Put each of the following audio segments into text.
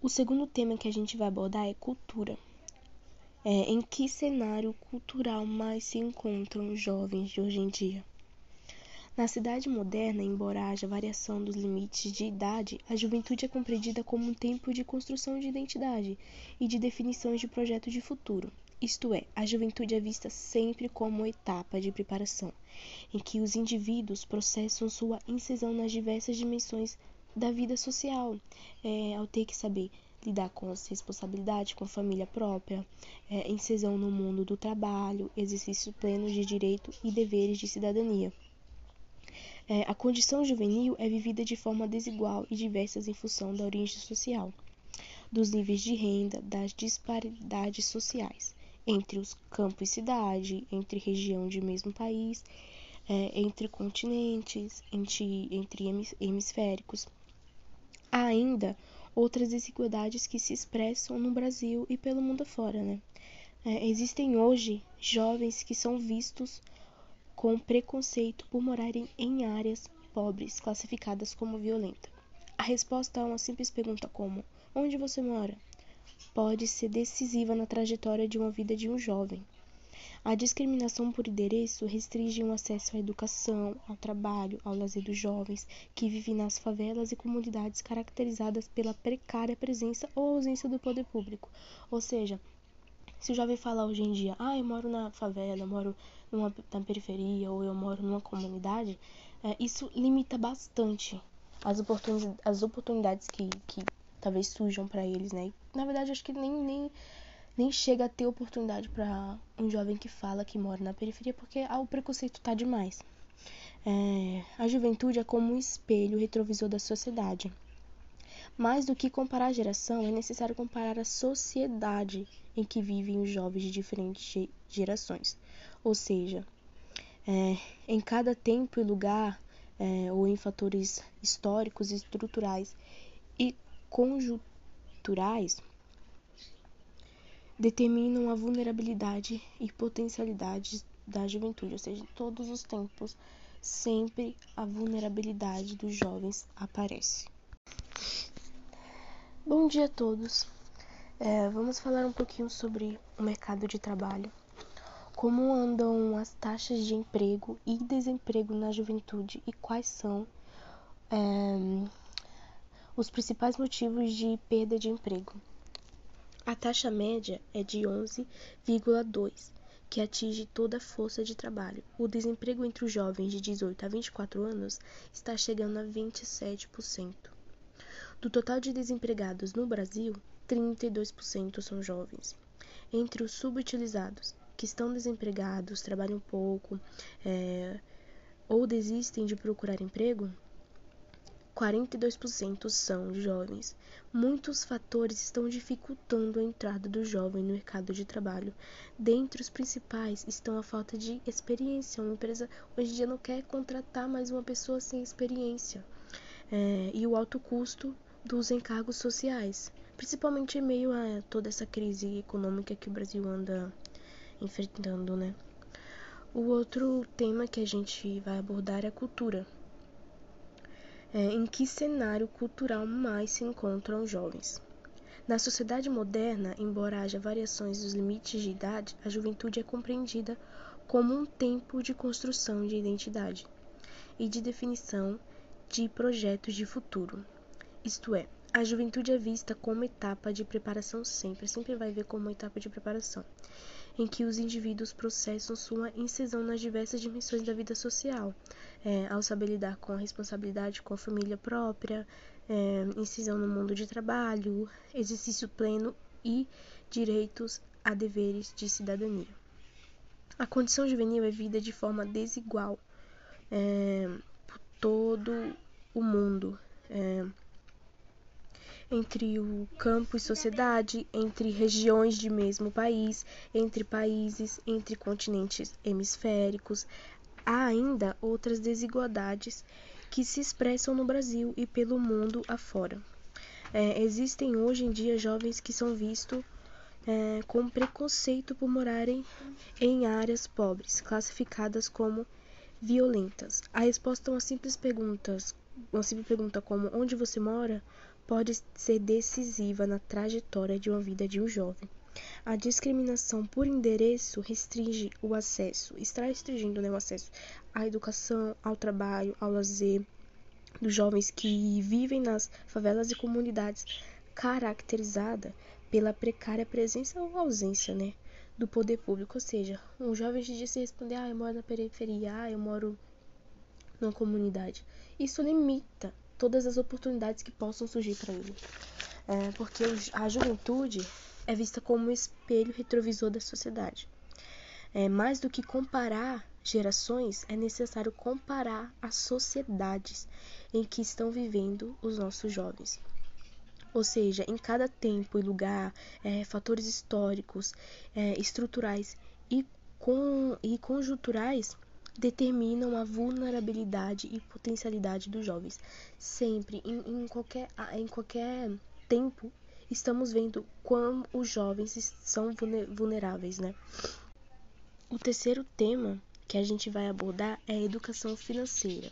O segundo tema que a gente vai abordar é cultura. É, em que cenário cultural mais se encontram os jovens de hoje em dia? Na cidade moderna, embora haja variação dos limites de idade, a juventude é compreendida como um tempo de construção de identidade e de definições de projeto de futuro. Isto é, a juventude é vista sempre como etapa de preparação, em que os indivíduos processam sua inserção nas diversas dimensões da vida social, é, ao ter que saber lidar com as responsabilidades com a família própria, é, inserção no mundo do trabalho, exercício pleno de direito e deveres de cidadania. É, a condição juvenil é vivida de forma desigual e diversas em função da origem social, dos níveis de renda, das disparidades sociais entre os campos e cidade, entre região de mesmo país, é, entre continentes, entre, entre hemisféricos. Há ainda outras desigualdades que se expressam no Brasil e pelo mundo afora, né? É, existem hoje jovens que são vistos com preconceito por morarem em áreas pobres, classificadas como violenta. A resposta a uma simples pergunta como: Onde você mora? pode ser decisiva na trajetória de uma vida de um jovem. A discriminação por endereço restringe o acesso à educação, ao trabalho, ao lazer dos jovens que vivem nas favelas e comunidades caracterizadas pela precária presença ou ausência do poder público. Ou seja, se o jovem falar hoje em dia, ah, eu moro na favela, eu moro numa, na periferia ou eu moro numa comunidade, é, isso limita bastante as, oportun as oportunidades que, que talvez surjam para eles, né? Na verdade, acho que nem, nem, nem chega a ter oportunidade para um jovem que fala que mora na periferia, porque ah, o preconceito tá demais. É, a juventude é como um espelho retrovisor da sociedade. Mais do que comparar a geração, é necessário comparar a sociedade em que vivem os jovens de diferentes gerações. Ou seja, é, em cada tempo e lugar, é, ou em fatores históricos, estruturais e conjunturais, determinam a vulnerabilidade e potencialidade da juventude, ou seja, todos os tempos, sempre a vulnerabilidade dos jovens aparece. Bom dia a todos. É, vamos falar um pouquinho sobre o mercado de trabalho, como andam as taxas de emprego e desemprego na juventude e quais são é, os principais motivos de perda de emprego. A taxa média é de 11,2, que atinge toda a força de trabalho. O desemprego entre os jovens de 18 a 24 anos está chegando a 27%. Do total de desempregados no Brasil, 32% são jovens. Entre os subutilizados, que estão desempregados, trabalham pouco é, ou desistem de procurar emprego, 42% são jovens. Muitos fatores estão dificultando a entrada do jovem no mercado de trabalho. Dentre os principais estão a falta de experiência. Uma empresa hoje em dia não quer contratar mais uma pessoa sem experiência. É, e o alto custo dos encargos sociais, principalmente em meio a toda essa crise econômica que o Brasil anda enfrentando, né? O outro tema que a gente vai abordar é a cultura. É, em que cenário cultural mais se encontram os jovens? Na sociedade moderna, embora haja variações dos limites de idade, a juventude é compreendida como um tempo de construção de identidade e de definição de projetos de futuro. Isto é, a juventude é vista como etapa de preparação sempre, sempre vai ver como etapa de preparação, em que os indivíduos processam sua inserção nas diversas dimensões da vida social, é, ao saber lidar com a responsabilidade com a família própria, é, incisão no mundo de trabalho, exercício pleno e direitos a deveres de cidadania. A condição juvenil é vida de forma desigual é, por todo o mundo. É, entre o campo e sociedade, entre regiões de mesmo país, entre países, entre continentes hemisféricos. Há ainda outras desigualdades que se expressam no Brasil e pelo mundo afora. É, existem hoje em dia jovens que são vistos é, com preconceito por morarem em áreas pobres, classificadas como violentas. A resposta a uma simples pergunta, uma simples pergunta como onde você mora, pode ser decisiva na trajetória de uma vida de um jovem. A discriminação por endereço restringe o acesso, está restringindo né, o acesso à educação, ao trabalho, ao lazer dos jovens que vivem nas favelas e comunidades caracterizada pela precária presença ou ausência, né, do poder público, ou seja, um jovem de se responder, ah, eu moro na periferia, ah, eu moro numa comunidade. Isso limita todas as oportunidades que possam surgir para ele. É, porque a juventude é vista como um espelho retrovisor da sociedade. É, mais do que comparar gerações, é necessário comparar as sociedades em que estão vivendo os nossos jovens. Ou seja, em cada tempo e lugar, é, fatores históricos, é, estruturais e, com, e conjunturais determinam a vulnerabilidade e potencialidade dos jovens. Sempre, em, em, qualquer, em qualquer tempo, estamos vendo como os jovens são vulneráveis, né? O terceiro tema que a gente vai abordar é a educação financeira.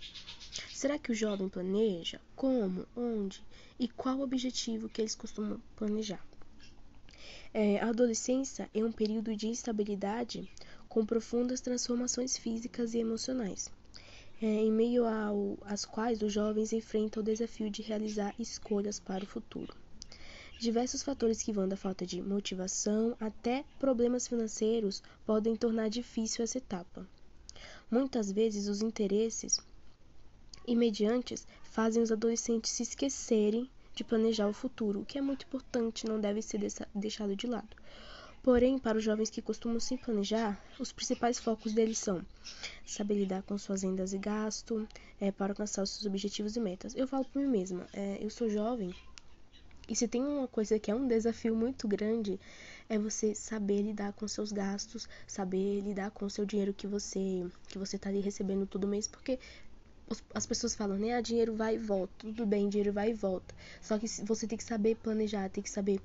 Será que o jovem planeja? Como? Onde? E qual o objetivo que eles costumam planejar? É, a adolescência é um período de instabilidade com profundas transformações físicas e emocionais, é, em meio às quais os jovens enfrentam o desafio de realizar escolhas para o futuro. Diversos fatores que vão da falta de motivação até problemas financeiros podem tornar difícil essa etapa. Muitas vezes, os interesses imediatos fazem os adolescentes se esquecerem de planejar o futuro, o que é muito importante, não deve ser deixado de lado. Porém, para os jovens que costumam se planejar, os principais focos deles são saber lidar com suas rendas e gasto, é, para alcançar os seus objetivos e metas. Eu falo por mim mesma, é, eu sou jovem e se tem uma coisa que é um desafio muito grande, é você saber lidar com seus gastos, saber lidar com o seu dinheiro que você que você tá ali recebendo todo mês, porque as pessoas falam, né, ah, dinheiro vai e volta, tudo bem, dinheiro vai e volta. Só que você tem que saber planejar, tem que saber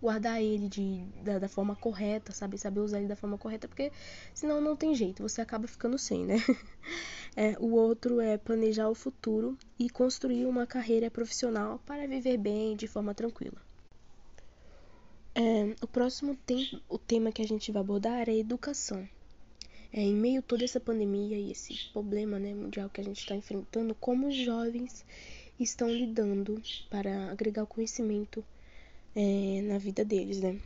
guardar ele de, da, da, forma correta, sabe? Saber usar ele da forma correta, porque senão não tem jeito, você acaba ficando sem, né? É, o outro é planejar o futuro e construir uma carreira profissional para viver bem de forma tranquila. É, o próximo tem, o tema que a gente vai abordar é educação. É, em meio a toda essa pandemia e esse problema né, mundial que a gente está enfrentando, como os jovens estão lidando para agregar o conhecimento é, na vida deles, né?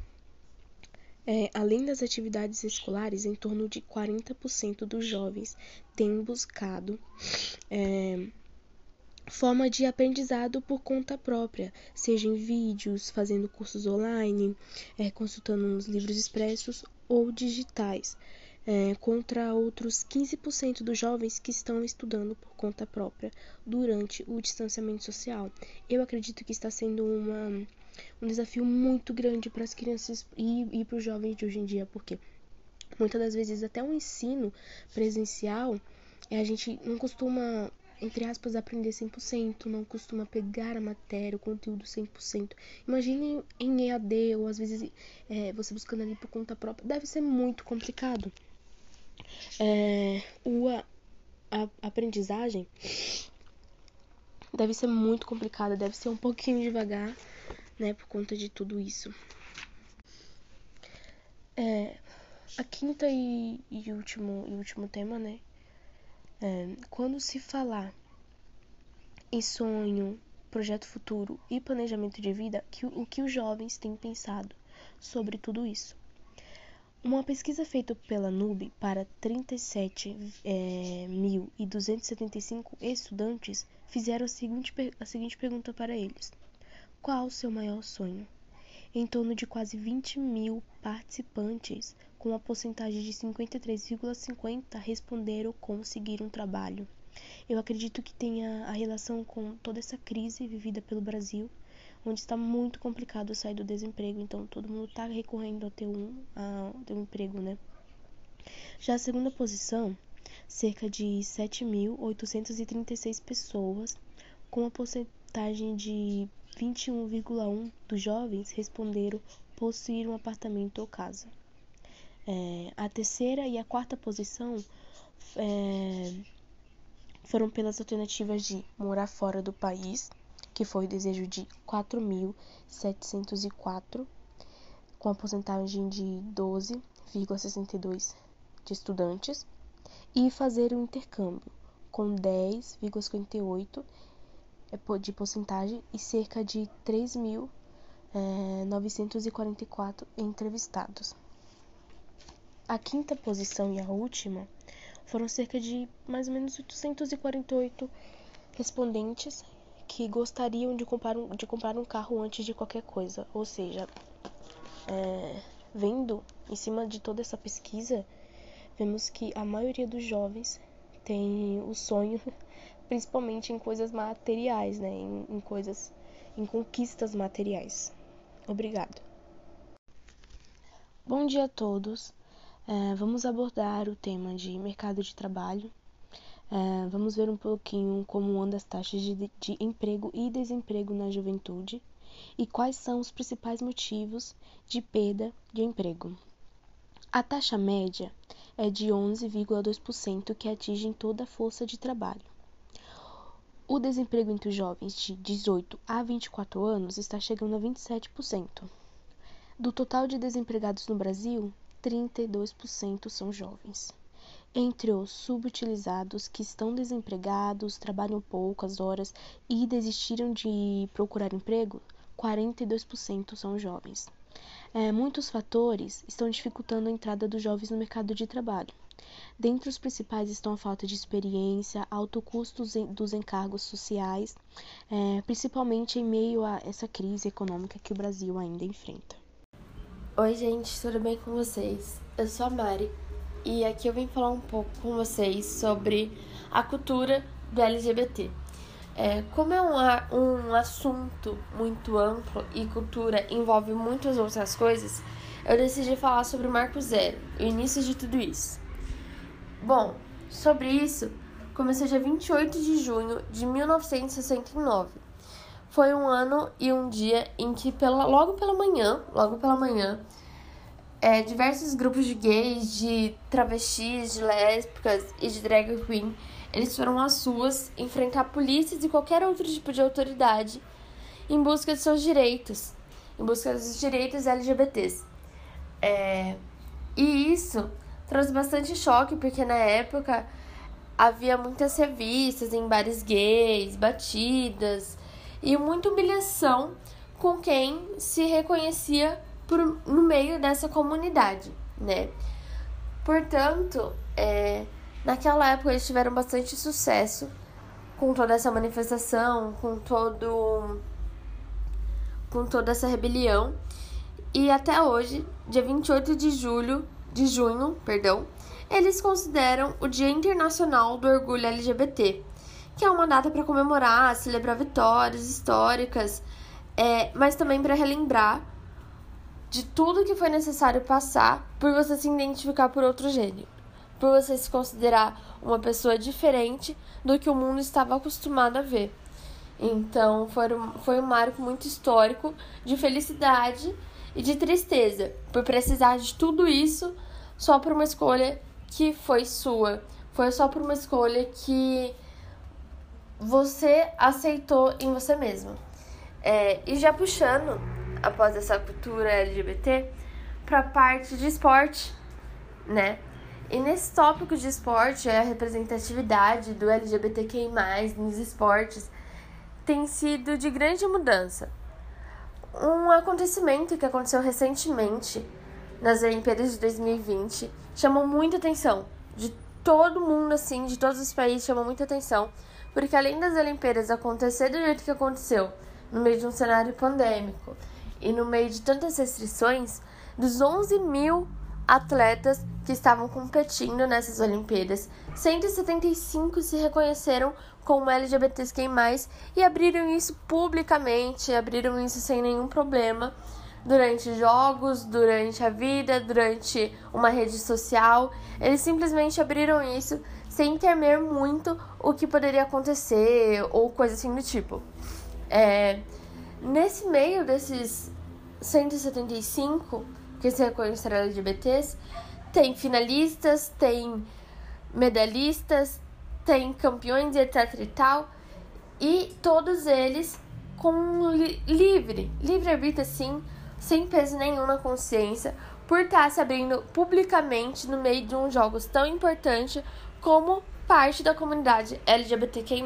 É, além das atividades escolares, em torno de 40% dos jovens têm buscado é, forma de aprendizado por conta própria, seja em vídeos, fazendo cursos online, é, consultando uns livros expressos ou digitais, é, contra outros 15% dos jovens que estão estudando por conta própria durante o distanciamento social. Eu acredito que está sendo uma um desafio muito grande para as crianças e, e para os jovens de hoje em dia, porque muitas das vezes até o ensino presencial a gente não costuma entre aspas, aprender 100%, não costuma pegar a matéria, o conteúdo 100%. Imagine em EAD, ou às vezes é, você buscando ali por conta própria, deve ser muito complicado. É, o, a, a aprendizagem deve ser muito complicada, deve ser um pouquinho devagar, né, por conta de tudo isso. É, a quinta e, e, último, e último tema, né? É, quando se falar em sonho, projeto futuro e planejamento de vida, que, o que os jovens têm pensado sobre tudo isso? Uma pesquisa feita pela NUB para 37.275 é, estudantes fizeram a seguinte, a seguinte pergunta para eles: qual o seu maior sonho? Em torno de quase 20 mil participantes, com uma porcentagem de 53,50%, responderam conseguir um trabalho. Eu acredito que tenha a relação com toda essa crise vivida pelo Brasil, onde está muito complicado sair do desemprego, então todo mundo está recorrendo a ter um, ter um emprego, né? Já a segunda posição, cerca de 7.836 pessoas, com uma porcentagem de 21,1% dos jovens responderam possuir um apartamento ou casa. É, a terceira e a quarta posição é, foram pelas alternativas de morar fora do país que foi o desejo de 4.704, com a porcentagem de 12,62 de estudantes, e fazer um intercâmbio, com 10,58 é, de porcentagem e cerca de 3.944 é, entrevistados. A quinta posição e a última foram cerca de mais ou menos 848 respondentes que gostariam de comprar um, de comprar um carro antes de qualquer coisa. Ou seja, é, vendo em cima de toda essa pesquisa, vemos que a maioria dos jovens tem o sonho, principalmente em coisas materiais, né? Em, em coisas, em conquistas materiais. Obrigado. Bom dia a todos. É, vamos abordar o tema de mercado de trabalho. É, vamos ver um pouquinho como andam as taxas de, de emprego e desemprego na juventude e quais são os principais motivos de perda de emprego. A taxa média é de 11,2% que atinge toda a força de trabalho. O desemprego entre os jovens de 18 a 24 anos está chegando a 27%. Do total de desempregados no Brasil, 32% são jovens. Entre os subutilizados que estão desempregados, trabalham poucas horas e desistiram de procurar emprego, 42% são jovens. É, muitos fatores estão dificultando a entrada dos jovens no mercado de trabalho. Dentre os principais estão a falta de experiência, alto custo dos encargos sociais, é, principalmente em meio a essa crise econômica que o Brasil ainda enfrenta. Oi, gente, tudo bem com vocês? Eu sou a Mari e aqui eu vim falar um pouco com vocês sobre a cultura do LGBT. É, como é um, um assunto muito amplo e cultura envolve muitas outras coisas, eu decidi falar sobre o Marco Zero, o início de tudo isso. Bom, sobre isso, começou dia 28 de junho de 1969 foi um ano e um dia em que pela, logo pela manhã, logo pela manhã, é, diversos grupos de gays, de travestis, de lésbicas e de drag queen, eles foram às ruas enfrentar polícias e qualquer outro tipo de autoridade em busca de seus direitos, em busca dos direitos LGBTs. É, e isso trouxe bastante choque, porque na época havia muitas revistas em bares gays, batidas, e muita humilhação com quem se reconhecia por, no meio dessa comunidade, né? Portanto, é, naquela época eles tiveram bastante sucesso com toda essa manifestação, com todo com toda essa rebelião. E até hoje, dia 28 de julho, de junho, perdão, eles consideram o Dia Internacional do Orgulho LGBT, que é uma data para comemorar, celebrar vitórias históricas, é, mas também para relembrar de tudo que foi necessário passar por você se identificar por outro gênero, por você se considerar uma pessoa diferente do que o mundo estava acostumado a ver. Então, foi um, foi um marco muito histórico de felicidade e de tristeza, por precisar de tudo isso só por uma escolha que foi sua. Foi só por uma escolha que você aceitou em você mesmo. É, e já puxando, após essa cultura LGBT, para a parte de esporte, né? E nesse tópico de esporte, a representatividade do LGBTQI+, nos esportes, tem sido de grande mudança. Um acontecimento que aconteceu recentemente nas Olimpíadas de 2020 chamou muita atenção. De todo mundo, assim, de todos os países, chamou muita atenção porque além das Olimpíadas acontecer do jeito que aconteceu, no meio de um cenário pandêmico e no meio de tantas restrições, dos 11 mil atletas que estavam competindo nessas Olimpíadas, 175 se reconheceram como LGBTQI+, e abriram isso publicamente, abriram isso sem nenhum problema, durante jogos, durante a vida, durante uma rede social. Eles simplesmente abriram isso sem temer muito o que poderia acontecer ou coisa assim do tipo. É, nesse meio desses 175 que se reconheceram LGBTs, tem finalistas, tem medalhistas, tem campeões etc e tal, e todos eles com li livre, livre-arbítrio assim, sem peso nenhum na consciência, por estar se abrindo publicamente no meio de um jogos tão importante como parte da comunidade LGBTQI+.